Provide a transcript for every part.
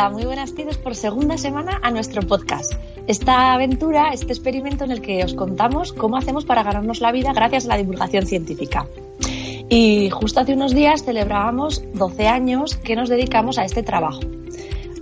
Hola, muy buenas tardes por segunda semana a nuestro podcast. Esta aventura, este experimento en el que os contamos cómo hacemos para ganarnos la vida gracias a la divulgación científica. Y justo hace unos días celebrábamos 12 años que nos dedicamos a este trabajo.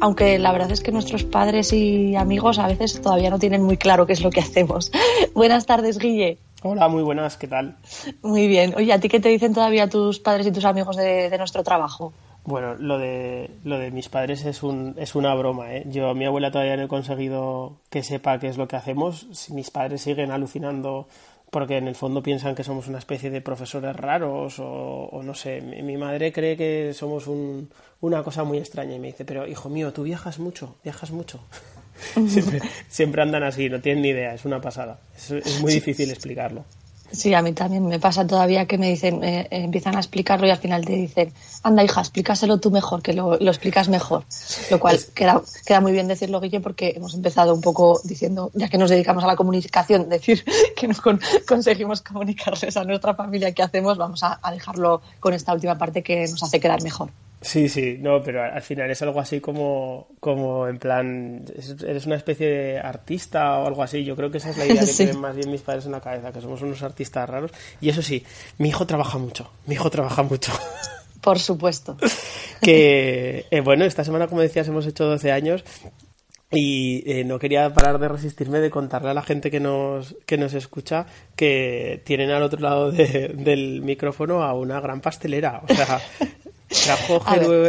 Aunque la verdad es que nuestros padres y amigos a veces todavía no tienen muy claro qué es lo que hacemos. buenas tardes, Guille. Hola, muy buenas, ¿qué tal? Muy bien. Oye, ¿a ti qué te dicen todavía tus padres y tus amigos de, de nuestro trabajo? Bueno, lo de, lo de mis padres es, un, es una broma. ¿eh? Yo, mi abuela todavía no he conseguido que sepa qué es lo que hacemos. Si mis padres siguen alucinando porque en el fondo piensan que somos una especie de profesores raros o, no sé. Mi, madre cree que somos un, una cosa muy extraña y me dice, pero hijo mío, tú viajas mucho, viajas mucho. siempre, siempre, andan así, no tienen ni idea, es una pasada. es muy difícil explicarlo. Sí, a mí también me pasa todavía que me dicen, eh, empiezan a explicarlo y al final te dicen, anda hija, explícaselo tú mejor, que lo, explicas mejor. Lo cual queda, queda muy bien decirlo, Guille, porque hemos empezado un poco diciendo, ya que nos dedicamos a la comunicación, decir que no conseguimos comunicarles a nuestra familia qué hacemos, vamos a dejarlo con esta última parte que nos hace quedar mejor. Sí, sí, no, pero al final es algo así como, como en plan, eres una especie de artista o algo así. Yo creo que esa es la idea que tienen más bien mis padres en la cabeza, que somos unos artistas raros. Y eso sí, mi hijo trabaja mucho, mi hijo trabaja mucho. Por supuesto. que, eh, bueno, esta semana, como decías, hemos hecho 12 años y eh, no quería parar de resistirme de contarle a la gente que nos, que nos escucha que tienen al otro lado del micrófono a una gran pastelera. O sea, Trajo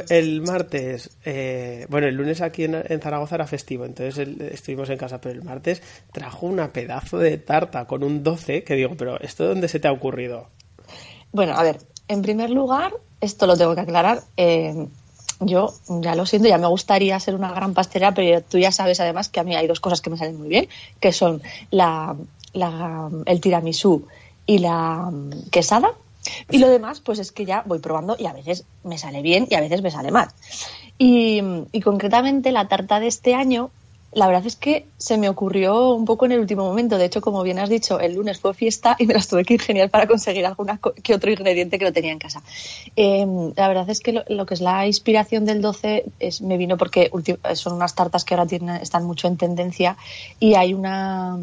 el martes, eh, bueno, el lunes aquí en, Zaragoza era festivo, entonces estuvimos en casa, pero el martes trajo una pedazo de tarta con un 12, que digo, pero ¿esto dónde se te ha ocurrido? Bueno, a ver, en primer lugar, esto lo tengo que aclarar, eh, yo ya lo siento, ya me gustaría ser una gran pastelera, pero tú ya sabes además que a mí hay dos cosas que me salen muy bien, que son la, la el tiramisú y la quesada y lo demás, pues es que ya voy probando y a veces me sale bien y a veces me sale mal. Y, concretamente la tarta de este año la verdad es que se me ocurrió un poco en el último momento. De hecho, como bien has dicho, el lunes fue fiesta y me las tuve que ir genial para conseguir alguna que otro ingrediente que no tenía en casa. Em, la verdad es que lo, que es la inspiración del 12 es, me vino porque son unas tartas que ahora tienen, están mucho en tendencia y hay una,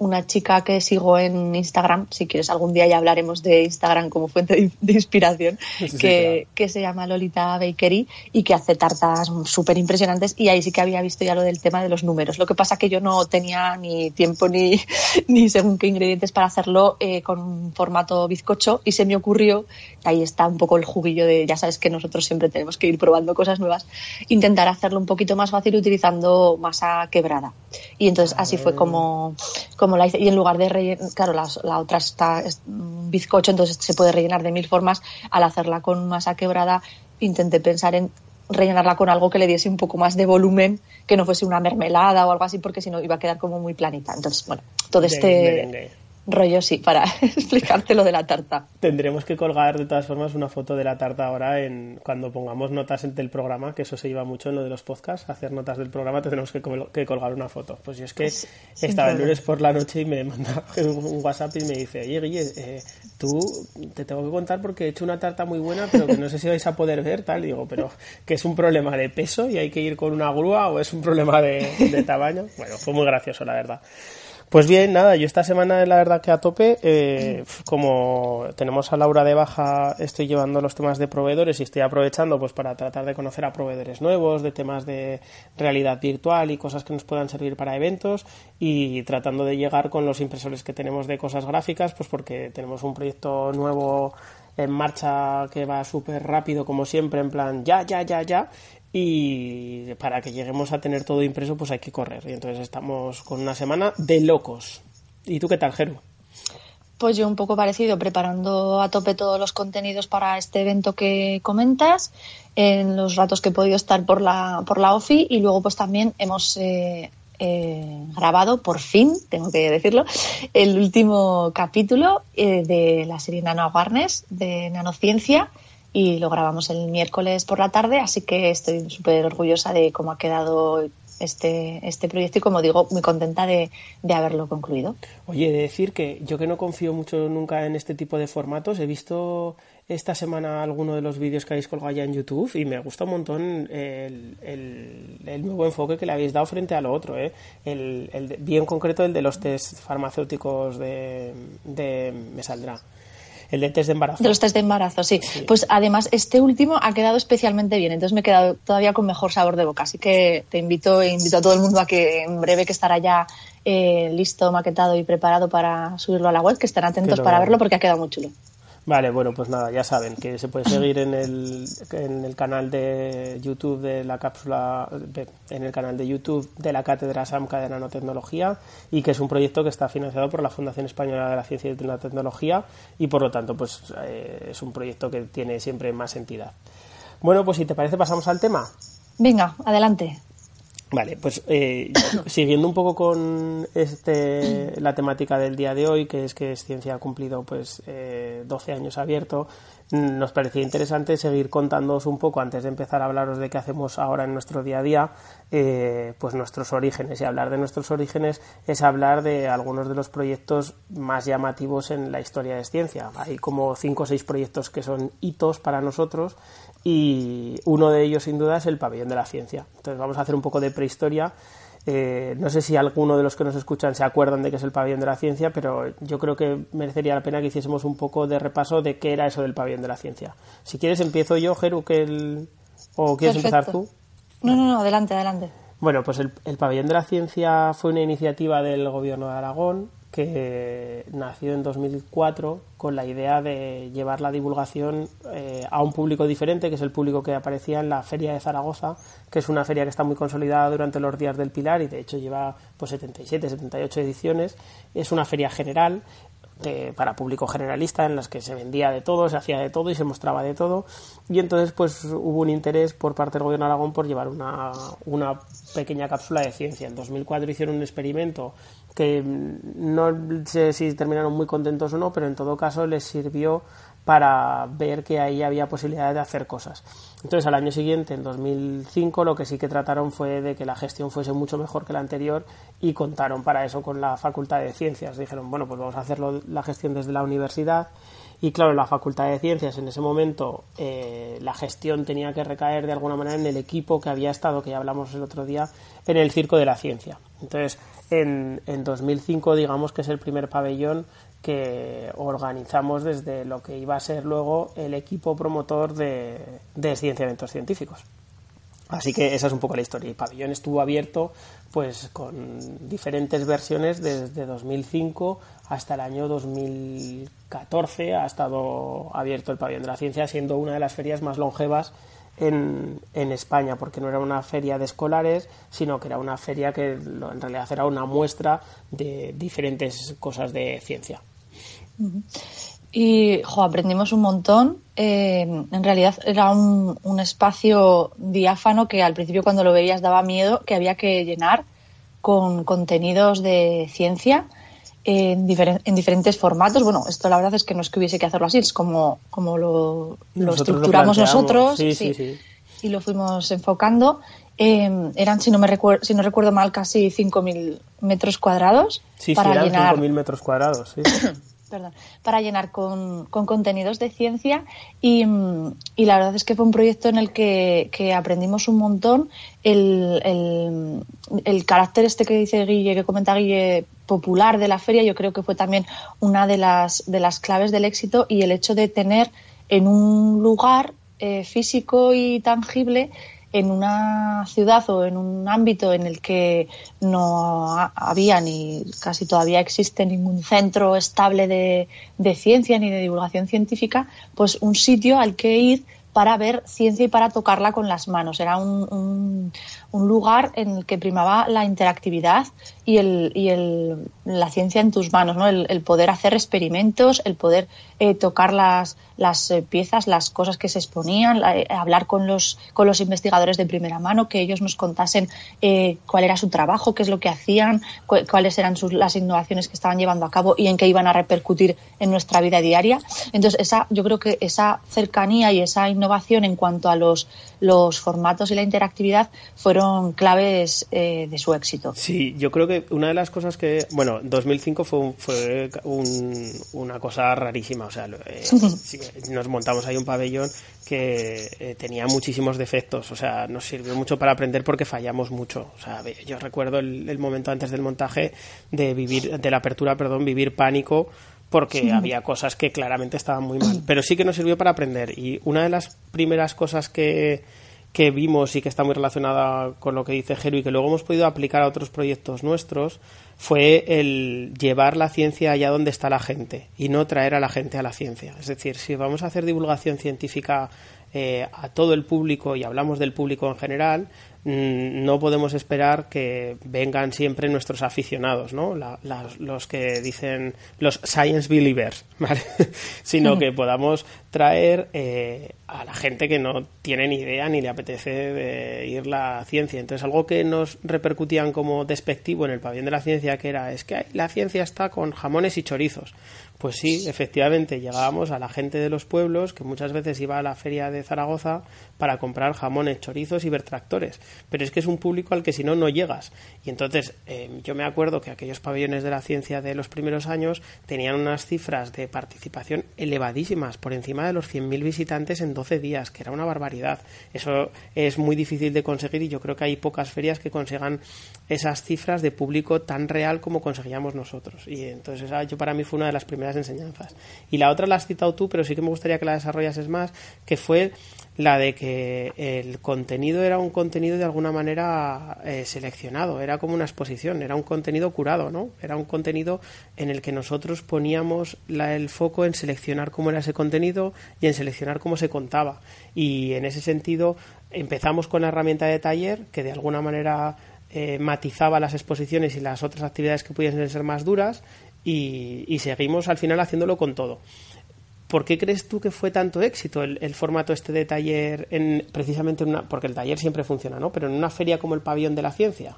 una chica que sigo en Instagram, si quieres algún día ya hablaremos de Instagram como fuente de, inspiración, que, que, se llama Lolita Bakery y que hace tartas súper impresionantes y ahí sí que había visto ya lo del tema de los números. Lo que pasa que yo no tenía ni tiempo ni, ni según qué ingredientes para hacerlo eh, con formato bizcocho y se me ocurrió, ahí está un poco el juguillo de, ya sabes que nosotros siempre tenemos que ir probando cosas nuevas, intentar hacerlo un poquito más fácil utilizando masa quebrada. Y entonces así fue como, como la hice. Y en lugar de rellenar, claro, la, la otra está es bizcocho, entonces se puede rellenar de mil formas. Al hacerla con masa quebrada, intenté pensar en rellenarla con algo que le diese un poco más de volumen, que no fuese una mermelada o algo así, porque si no iba a quedar como muy planita. Entonces, bueno, todo este rollo sí, para explicarte lo de la tarta. Tendremos que colgar de todas formas una foto de la tarta ahora en cuando pongamos notas del programa, que eso se iba mucho en lo de los podcasts, hacer notas del programa tendremos que, colgar una foto. Pues yo es que estaba el lunes por la noche y me manda un WhatsApp y me dice, oye Guille, eh, tú te tengo que contar porque he hecho una tarta muy buena, pero que no sé si vais a poder ver, tal, digo, pero que es un problema de peso y hay que ir con una grúa o es un problema de, de tamaño. Bueno, fue muy gracioso, la verdad. Pues bien, nada, yo esta semana la verdad que a tope, eh, como tenemos a Laura de baja, estoy llevando los temas de proveedores y estoy aprovechando pues para tratar de conocer a proveedores nuevos, de temas de realidad virtual y cosas que nos puedan servir para eventos y tratando de llegar con los impresores que tenemos de cosas gráficas, pues porque tenemos un proyecto nuevo en marcha que va súper rápido como siempre, en plan ya, ya, ya, ya, y para que lleguemos a tener todo impreso pues hay que correr y entonces estamos con una semana de locos. ¿Y tú qué tal, Jeru? Pues yo un poco parecido, preparando a tope todos los contenidos para este evento que comentas, en los ratos que he podido estar por la, por la OFI y luego pues también hemos eh, eh, grabado, por fin, tengo que decirlo, el último capítulo eh, de la serie Nano Awareness de Nanociencia y lo grabamos el miércoles por la tarde, así que estoy súper orgullosa de cómo ha quedado este, este proyecto y como digo, muy contenta de, de haberlo concluido. Oye, de decir que yo que no confío mucho nunca en este tipo de formatos, he visto esta semana alguno de los vídeos que habéis colgado ya en YouTube y me gusta un montón el, el, nuevo enfoque que le habéis dado frente a lo otro. ¿eh? El, el, bien concreto el de los test farmacéuticos de, de me saldrá el de test de embarazo. De los test de embarazo, sí. Pues además, este último ha quedado especialmente bien, entonces me he quedado todavía con mejor sabor de boca. Así que te invito, e invito a todo el mundo a que en breve que estará ya eh, listo, maquetado y preparado para subirlo a la web, que estén atentos para verlo porque ha quedado muy chulo. Vale, bueno, pues nada, ya saben que se puede seguir en el, en el canal de YouTube de la cápsula, en el canal de YouTube de la Cátedra SAMCA de Nanotecnología y que es un proyecto que está financiado por la Fundación Española de la Ciencia y de la Tecnología y por lo tanto pues eh, es un proyecto que tiene siempre más entidad. Bueno, pues si te parece pasamos al tema. Venga, adelante. Vale, pues eh, siguiendo un poco con este, la temática del día de hoy, que es que Ciencia ha cumplido pues eh, 12 años abierto, nos parecía interesante seguir contándoos un poco, antes de empezar a hablaros de qué hacemos ahora en nuestro día a día, eh, pues nuestros orígenes. Y hablar de nuestros orígenes es hablar de algunos de los proyectos más llamativos en la historia de ciencia. Hay como cinco o seis proyectos que son hitos para nosotros y uno de ellos sin duda es el pabellón de la ciencia. Entonces vamos a hacer un poco de prehistoria. Eh, no sé si alguno de los que nos escuchan se acuerdan de qué es el pabellón de la ciencia, pero yo creo que merecería la pena que hiciésemos un poco de repaso de qué era eso del pabellón de la ciencia. Si quieres empiezo yo, Geru, que el... o quieres empezar tú. No, no, no, adelante, adelante. Bueno, pues el, el pabellón de la ciencia fue una iniciativa del gobierno de Aragón que nació en 2004 con la idea de llevar la divulgación eh, a un público diferente, que es el público que aparecía en la Feria de Zaragoza, que es una feria que está muy consolidada durante los días del Pilar y de hecho lleva pues 77, 78 ediciones. Es una feria general para público generalista en las que se vendía de todo, se hacía de todo y se mostraba de todo. Y entonces pues hubo un interés por parte del gobierno de Aragón por llevar una, una pequeña cápsula de ciencia. En 2004 hicieron un experimento que no sé si terminaron muy contentos o no, pero en todo caso les sirvió para ver que ahí había posibilidades de hacer cosas. Entonces, al año siguiente, en 2005, lo que sí que trataron fue de que la gestión fuese mucho mejor que la anterior y contaron para eso con la Facultad de Ciencias. Dijeron, bueno, pues vamos a hacerlo la gestión desde la universidad. Y claro, la Facultad de Ciencias en ese momento eh, la gestión tenía que recaer de alguna manera en el equipo que había estado, que ya hablamos el otro día, en el Circo de la Ciencia. Entonces, en, en 2005, digamos que es el primer pabellón que organizamos desde lo que iba a ser luego el equipo promotor de, de ciencia eventos científicos. Así que esa es un poco la historia. El pabellón estuvo abierto pues con diferentes versiones desde 2005 hasta el año 2014 ha estado abierto el pabellón de la ciencia siendo una de las ferias más longevas en, España, porque no era una feria de escolares, sino que era una feria que en realidad era una muestra de diferentes cosas de ciencia. Y aprendimos un montón. Eh, en realidad era un, un, espacio diáfano que al principio cuando lo veías daba miedo, que había que llenar con contenidos de ciencia en, en, diferentes formatos. Bueno, esto la verdad es que no es que hubiese que hacerlo así, es como, como lo, lo estructuramos nosotros sí, sí, sí. y lo fuimos enfocando. Eh, eran, si no, me recuerdo, si no recuerdo mal, casi 5.000 metros cuadrados. Sí, para sí, eran llenar... 5.000 metros cuadrados, sí. Perdón, para llenar con, con, contenidos de ciencia y, y, la verdad es que fue un proyecto en el que, que aprendimos un montón. El, el, el, carácter este que dice Guille, que comenta Guille, popular de la feria, yo creo que fue también una de las, de las claves del éxito y el hecho de tener en un lugar eh, físico y tangible en una ciudad o en un ámbito en el que no había ni casi todavía existe ningún centro estable de, ciencia ni de divulgación científica, pues un sitio al que ir para ver ciencia y para tocarla con las manos. Era un, un, lugar en el que primaba la interactividad y, el, y el, la ciencia en tus manos, ¿no? el, el poder hacer experimentos, el poder eh, tocar las, las eh, piezas, las cosas que se exponían, la, eh, hablar con los, con los investigadores de primera mano, que ellos nos contasen eh, cuál era su trabajo, qué es lo que hacían, cu cuáles eran sus, las innovaciones que estaban llevando a cabo y en qué iban a repercutir en nuestra vida diaria. Entonces, esa, yo creo que esa cercanía y esa innovación en cuanto a los, los formatos y la interactividad fueron claves eh, de su éxito. Sí, yo creo que una de las cosas que, bueno, 2005 fue, fue una cosa rarísima, o sea, eh, nos montamos ahí un pabellón que eh, tenía muchísimos defectos, o sea, nos sirvió mucho para aprender porque fallamos mucho, o sea, yo recuerdo el, el momento antes del montaje de vivir, de la apertura, perdón, vivir pánico porque había cosas que claramente estaban muy mal. Pero sí que nos sirvió para aprender. Y una de las primeras cosas que, que vimos y que está muy relacionada con lo que dice Jero y que luego hemos podido aplicar a otros proyectos nuestros fue el llevar la ciencia allá donde está la gente y no traer a la gente a la ciencia. Es decir, si vamos a hacer divulgación científica eh, a todo el público y hablamos del público en general, no podemos esperar que vengan siempre nuestros aficionados, ¿no? los que dicen los science believers, sino que podamos traer eh, a la gente que no tiene ni idea ni le apetece de ir la ciencia. Entonces, algo que nos repercutían como despectivo en el pabellón de la ciencia, que era, es que la ciencia está con jamones y chorizos. Pues sí, efectivamente, llegábamos a la gente de los pueblos que muchas veces iba a la feria de Zaragoza para comprar jamones, chorizos y vertractores. Pero es que es un público al que si no, no llegas. Y entonces, eh, yo me acuerdo que aquellos pabellones de la ciencia de los primeros años tenían unas cifras de participación elevadísimas, por encima de los 100.000 visitantes en 12 días, que era una barbaridad. Eso es muy difícil de conseguir y yo creo que hay pocas ferias que consigan esas cifras de público tan real como conseguíamos nosotros. Y entonces, esa, yo para mí fue una de las primeras enseñanzas. Y la otra la has citado tú, pero sí que me gustaría que la desarrollases más, que fue la de que el contenido era un contenido de alguna manera eh, seleccionado, era como una exposición, era un contenido curado, ¿no? Era un contenido en el que nosotros poníamos el foco en seleccionar cómo era ese contenido y en seleccionar cómo se contaba. Y en ese sentido empezamos con la herramienta de taller que de alguna manera eh, matizaba las exposiciones y las otras actividades que pudiesen ser más duras y, seguimos al final haciéndolo con todo. ¿Por qué crees tú que fue tanto éxito el, formato este de taller en precisamente en una, porque el taller siempre funciona, ¿no? Pero en una feria como el Pabellón de la Ciencia.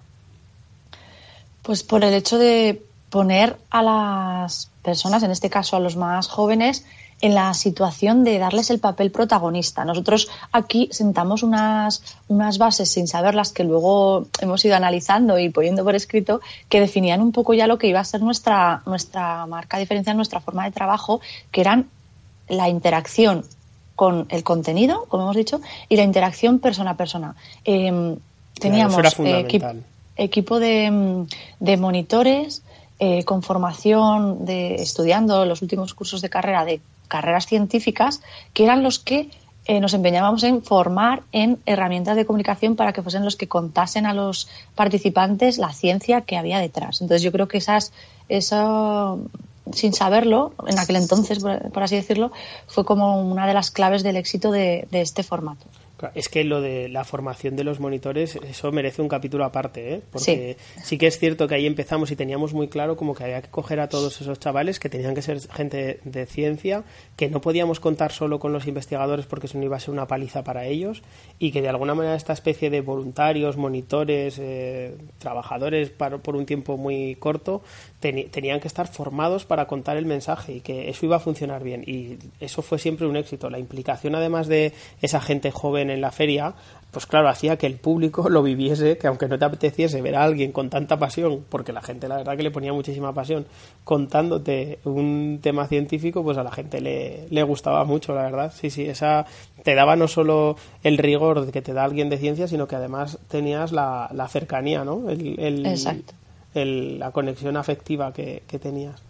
Pues por el hecho de poner a las personas, en este caso a los más jóvenes, en la situación de darles el papel protagonista. Nosotros aquí sentamos unas, unas bases sin saberlas que luego hemos ido analizando y poniendo por escrito que definían un poco ya lo que iba a ser nuestra, nuestra marca diferencial, nuestra forma de trabajo, que eran la interacción con el contenido, como hemos dicho, y la interacción persona a persona. Em, teníamos equipo de, de monitores eh, con formación de estudiando los últimos cursos de carrera de carreras científicas, que eran los que eh, nos empeñábamos en formar en herramientas de comunicación para que fuesen los que contasen a los participantes la ciencia que había detrás. Entonces yo creo que esas, eso, sin saberlo, en aquel entonces, por, así decirlo, fue como una de las claves del éxito de este formato. Es que lo de la formación de los monitores, eso merece un capítulo aparte, ¿eh? porque sí. que es cierto que ahí empezamos y teníamos muy claro como que había que coger a todos esos chavales que tenían que ser gente de ciencia, que no podíamos contar solo con los investigadores porque eso no iba a ser una paliza para ellos y que de alguna manera esta especie de voluntarios, monitores, eh, trabajadores por un tiempo muy corto tenían que estar formados para contar el mensaje y que eso iba a funcionar bien y eso fue siempre un éxito. La implicación además de esa gente joven en la feria, pues claro, hacía que el público lo viviese, que aunque no te apeteciese ver a alguien con tanta pasión, porque la gente la verdad que le ponía muchísima pasión contándote un tema científico, pues a la gente le, le gustaba mucho, la verdad. Sí, sí, esa te daba no solo el rigor que te da alguien de ciencia, sino que además tenías la, la cercanía, ¿no? El, Exacto la conexión afectiva que, tenías.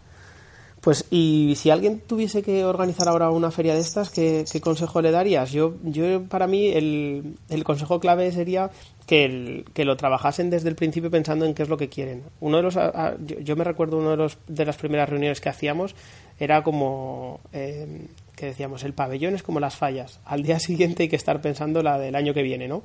Pues, y si alguien tuviese que organizar ahora una feria de estas, ¿qué, consejo le darías? Yo, yo para mí, el, el consejo clave sería que, que, lo trabajasen desde el principio pensando en qué es lo que quieren. Uno de los, yo, me recuerdo uno de, los, de las primeras reuniones que hacíamos, era como eh, que decíamos, el pabellón es como las fallas. Al día siguiente hay que estar pensando la del año que viene, ¿no?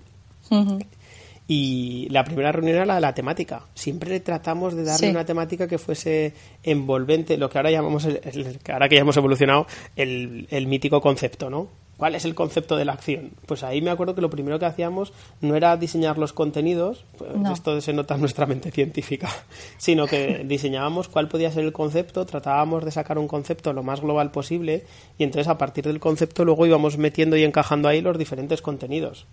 Y la primera reunión era la de la temática. Siempre tratamos de darle una temática que fuese envolvente, lo que ahora llamamos, el, ahora que ya hemos evolucionado, el, el mítico concepto, ¿no? ¿Cuál es el concepto de la acción? Pues ahí me acuerdo que lo primero que hacíamos no era diseñar los contenidos, pues esto se nota en nuestra mente científica, sino que diseñábamos cuál podía ser el concepto, tratábamos de sacar un concepto lo más global posible y entonces a partir del concepto luego íbamos metiendo y encajando ahí los diferentes contenidos.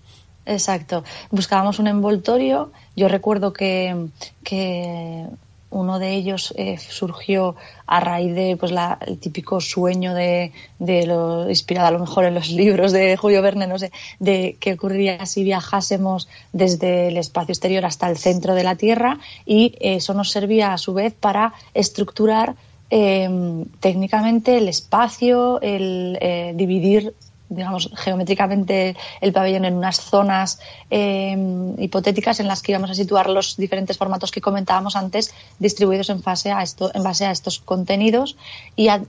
Exacto. Buscábamos un envoltorio. Yo recuerdo que, que uno de ellos eh, surgió a raíz de pues el típico sueño de, lo inspirado a lo mejor en los libros de Julio Verne, no sé, de qué ocurriría si viajásemos desde el espacio exterior hasta el centro de la Tierra y eso nos servía a su vez para estructurar eh, técnicamente el espacio, el eh, dividir digamos, geométricamente el pabellón en unas zonas em, hipotéticas en las que íbamos a situar los diferentes formatos que comentábamos antes, distribuidos en, fase a esto, en base a estos contenidos. Y a,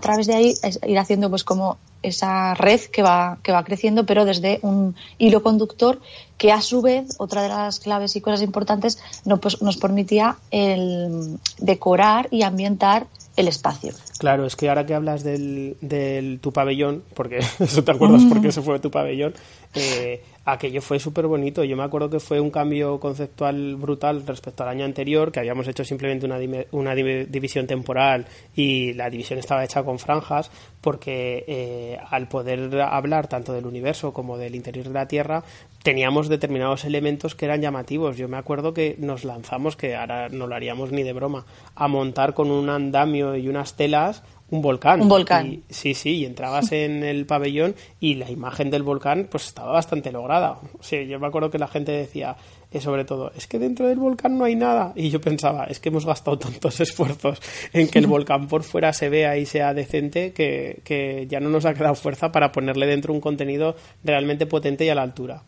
través de ahí ir haciendo pues como esa red que va, que va creciendo, pero desde un hilo conductor que a su vez, otra de las claves y cosas importantes, no, pues, nos permitía el decorar y ambientar el espacio. Claro, es que ahora que hablas del, del tu pabellón, porque eso te acuerdas porque eso fue tu pabellón, eh, aquello fue súper bonito. Yo me acuerdo que fue un cambio conceptual brutal respecto al año anterior, que habíamos hecho simplemente una, una división temporal y la división estaba hecha con franjas, porque eh, al poder hablar tanto del universo como del interior de la Tierra, teníamos determinados elementos que eran llamativos. Yo me acuerdo que nos lanzamos, que ahora no lo haríamos ni de broma, a montar con un andamio y unas telas un volcán. Un volcán. sí, sí, y entrabas en el pabellón y la imagen del volcán pues estaba bastante lograda. O sea, yo me acuerdo que la gente decía, eh, sobre todo, es que dentro del volcán no hay nada. Y yo pensaba, es que hemos gastado tantos esfuerzos en que el volcán por fuera se vea y sea decente que, que ya no nos ha quedado fuerza para ponerle dentro un contenido realmente potente y a la altura.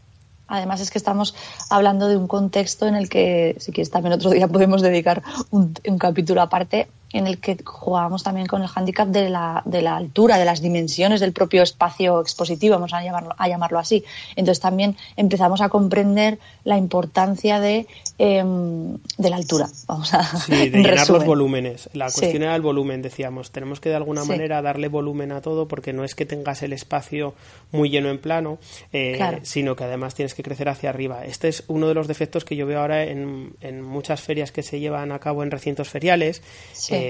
Además es que estamos hablando de un contexto en el que, si quieres, también otro día podemos dedicar un, un capítulo aparte en el que jugábamos también con el hándicap de la, de la altura, de las dimensiones del propio espacio expositivo, vamos a llamarlo, a llamarlo así. Entonces también empezamos a comprender la importancia de, em, de la altura. Vamos a sí, de llenar los volúmenes. La cuestión era el volumen, decíamos. Tenemos que de alguna manera darle volumen a todo porque no es que tengas el espacio muy lleno en plano, eh, sino que además tienes que crecer hacia arriba. Este es uno de los defectos que yo veo ahora en, en muchas ferias que se llevan a cabo en recintos feriales. Eh,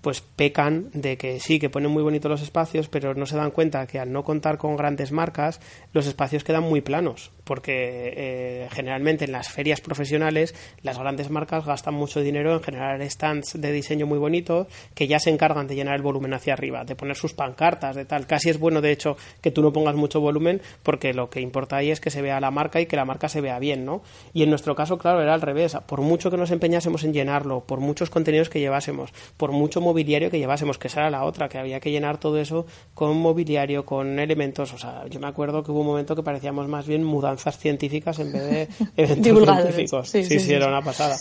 pues pecan de que sí, que ponen muy bonitos los espacios, pero no se dan cuenta que al no contar con grandes marcas, los espacios quedan muy planos, porque eh, generalmente en las ferias profesionales las grandes marcas gastan mucho dinero en generar stands de diseño muy bonitos que ya se encargan de llenar el volumen hacia arriba, de poner sus pancartas, de tal. Casi es bueno, de hecho, que tú no pongas mucho volumen, porque lo que importa ahí es que se vea la marca y que la marca se vea bien, ¿no? Y en nuestro caso, claro, era al revés. Por mucho que nos empeñásemos en llenarlo, por muchos contenidos que llevásemos, por mucho mobiliario que llevásemos, que esa era la otra, que había que llenar todo eso con mobiliario, con elementos. O sea, yo me acuerdo que hubo un momento que parecíamos más bien mudanzas científicas en vez de eventos científicos. Sí sí, era una pasada.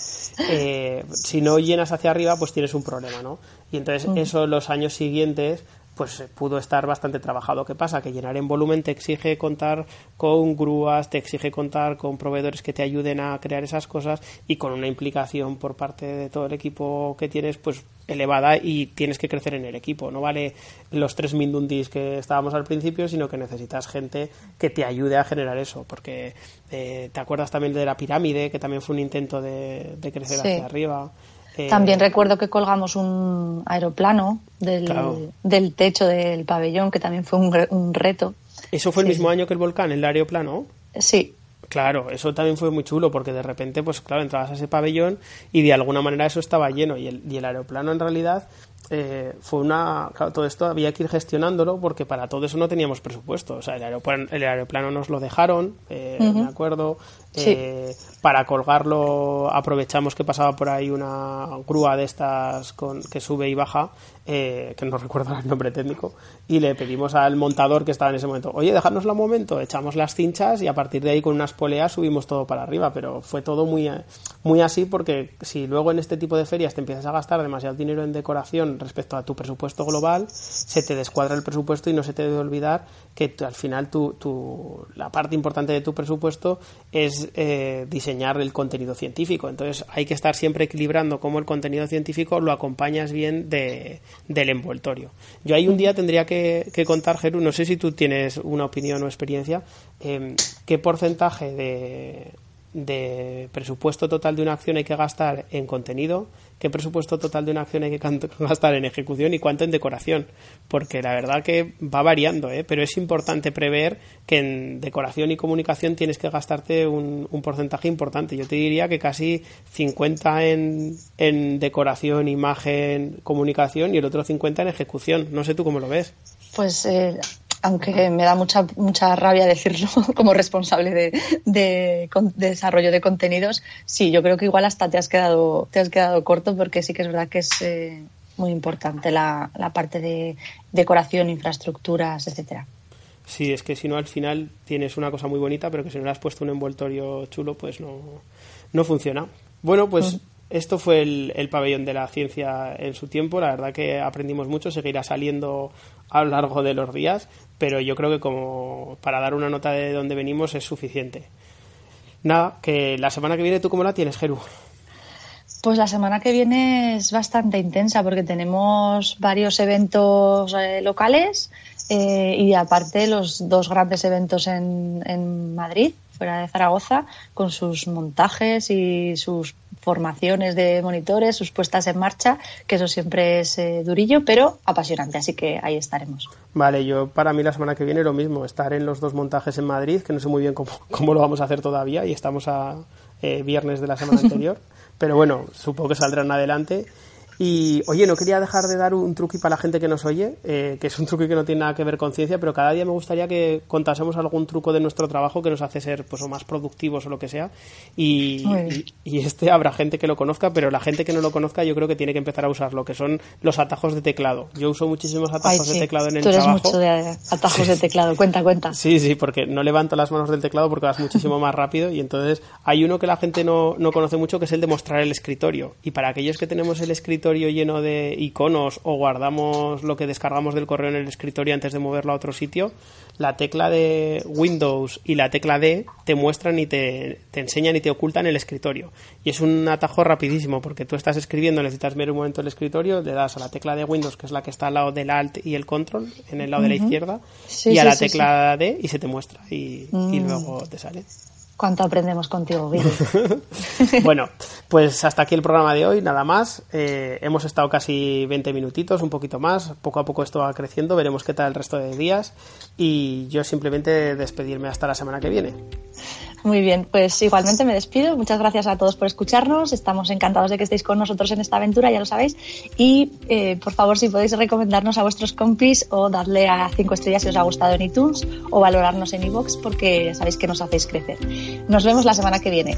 Eh, si no llenas hacia arriba, pues tienes un problema, ¿no? Y entonces, mm. eso los años siguientes pues eh, pudo estar bastante trabajado. ¿Qué pasa? Que llenar en volumen te exige contar con grúas, te exige contar con proveedores que te ayuden a crear esas cosas y con una implicación por parte de todo el equipo que tienes, pues elevada y tienes que crecer en el equipo. No vale los tres mindundis que estábamos al principio, sino que necesitas gente que te ayude a generar eso, porque eh, te acuerdas también de la pirámide, que también fue un intento de, crecer hacia arriba. Eh, También recuerdo que colgamos un aeroplano del, del techo del pabellón, que también fue un, reto. ¿Eso fue el mismo año que el volcán, el aeroplano? Sí. Claro, eso también fue muy chulo porque de repente, pues claro, entrabas a ese pabellón y de alguna manera eso estaba lleno y el, y el aeroplano en realidad eh, fue una. Claro, todo esto había que ir gestionándolo porque para todo eso no teníamos presupuesto. O sea, el aeroplano, el aeroplano nos lo dejaron, eh, me acuerdo. Eh, para colgarlo aprovechamos que pasaba por ahí una grúa de estas con, que sube y baja, que no recuerdo el nombre técnico, y le pedimos al montador que estaba en ese momento, oye, dejárnoslo un momento, echamos las cinchas y a partir de ahí con unas poleas subimos todo para arriba, pero fue todo muy, muy así porque si luego en este tipo de ferias te empiezas a gastar demasiado dinero en decoración, respecto a tu presupuesto global, se te descuadra el presupuesto y no se te debe olvidar que al final tu, tu, la parte importante de tu presupuesto es eh, diseñar el contenido científico. Entonces hay que estar siempre equilibrando cómo el contenido científico lo acompañas bien de, del envoltorio. Yo ahí un día tendría que, contar, Geru, no sé si tú tienes una opinión o experiencia, em, qué porcentaje de, de presupuesto total de una acción hay que gastar en contenido, qué presupuesto total de una acción hay que gastar en ejecución y cuánto en decoración. Porque la verdad que va variando, ¿eh? pero es importante prever que en decoración y comunicación tienes que gastarte un, porcentaje importante. Yo te diría que casi 50 en, en decoración, imagen, comunicación y el otro 50 en ejecución. No sé tú cómo lo ves. Pues eh, aunque me da mucha mucha rabia decirlo como responsable de, desarrollo de contenidos, sí, yo creo que igual hasta te has quedado te has quedado corto porque sí que es verdad que es eh, muy importante la, parte de decoración, infraestructuras, etcétera. Sí, es que si no al final tienes una cosa muy bonita, pero que si no le has puesto un envoltorio chulo, pues no, no funciona. Bueno, pues mm. esto fue el, el, pabellón de la ciencia en su tiempo. La verdad que aprendimos mucho, seguirá saliendo a lo largo de los días, pero yo creo que como para dar una nota de dónde venimos es suficiente. Nada, que la semana que viene tú cómo la tienes, Jeru. Pues la semana que viene es bastante intensa porque tenemos varios eventos eh, locales eh, y aparte los dos grandes eventos en, en Madrid, fuera de Zaragoza, con sus montajes y sus formaciones de monitores, sus puestas en marcha, que eso siempre es eh, durillo, pero apasionante, así que ahí estaremos. Vale, yo para mí la semana que viene lo mismo, estar en los dos montajes en Madrid, que no sé muy bien cómo, cómo lo vamos a hacer todavía y estamos a eh, viernes de la semana anterior, pero bueno, supongo que saldrán adelante y oye, no quería dejar de dar un truqui para la gente que nos oye, eh, que es un truqui que no tiene nada que ver con ciencia, pero cada día me gustaría que contásemos algún truco de nuestro trabajo que nos hace ser pues o más productivos o lo que sea. Y, y, este habrá gente que lo conozca, pero la gente que no lo conozca yo creo que tiene que empezar a usarlo, que son los atajos de teclado. Yo uso muchísimos atajos de teclado en el Tú eres mucho de atajos de teclado, cuenta, cuenta. Sí, sí, porque no levanto las manos del teclado porque vas muchísimo más rápido y entonces hay uno que la gente no, no conoce mucho que es el de mostrar el escritorio. Y para aquellos que tenemos el escritorio lleno de iconos o guardamos lo que descargamos del correo en el escritorio antes de moverlo a otro sitio, la tecla de Windows y la tecla D te muestran y te, enseñan y te ocultan el escritorio. Y es un atajo rapidísimo porque tú estás escribiendo, necesitas ver un momento el escritorio, le das a la tecla de Windows, que es la que está al lado del Alt y el Control, en el lado de la izquierda, y a la tecla D y se te muestra y, y mm. luego te sale. Cuánto aprendemos contigo, Billy. bueno, pues hasta aquí el programa de hoy, nada más. Eh, hemos estado casi 20 minutitos, un poquito más. Poco a poco esto va creciendo, veremos qué tal el resto de días. Y yo simplemente despedirme hasta la semana que viene. Muy bien, pues igualmente me despido. Muchas gracias a todos por escucharnos. Estamos encantados de que estéis con nosotros en esta aventura, ya lo sabéis. Y eh, por favor, si podéis recomendarnos a vuestros compis o darle a cinco estrellas si os ha gustado en iTunes o valorarnos en iVoox porque sabéis que nos hacéis crecer. Nos vemos la semana que viene.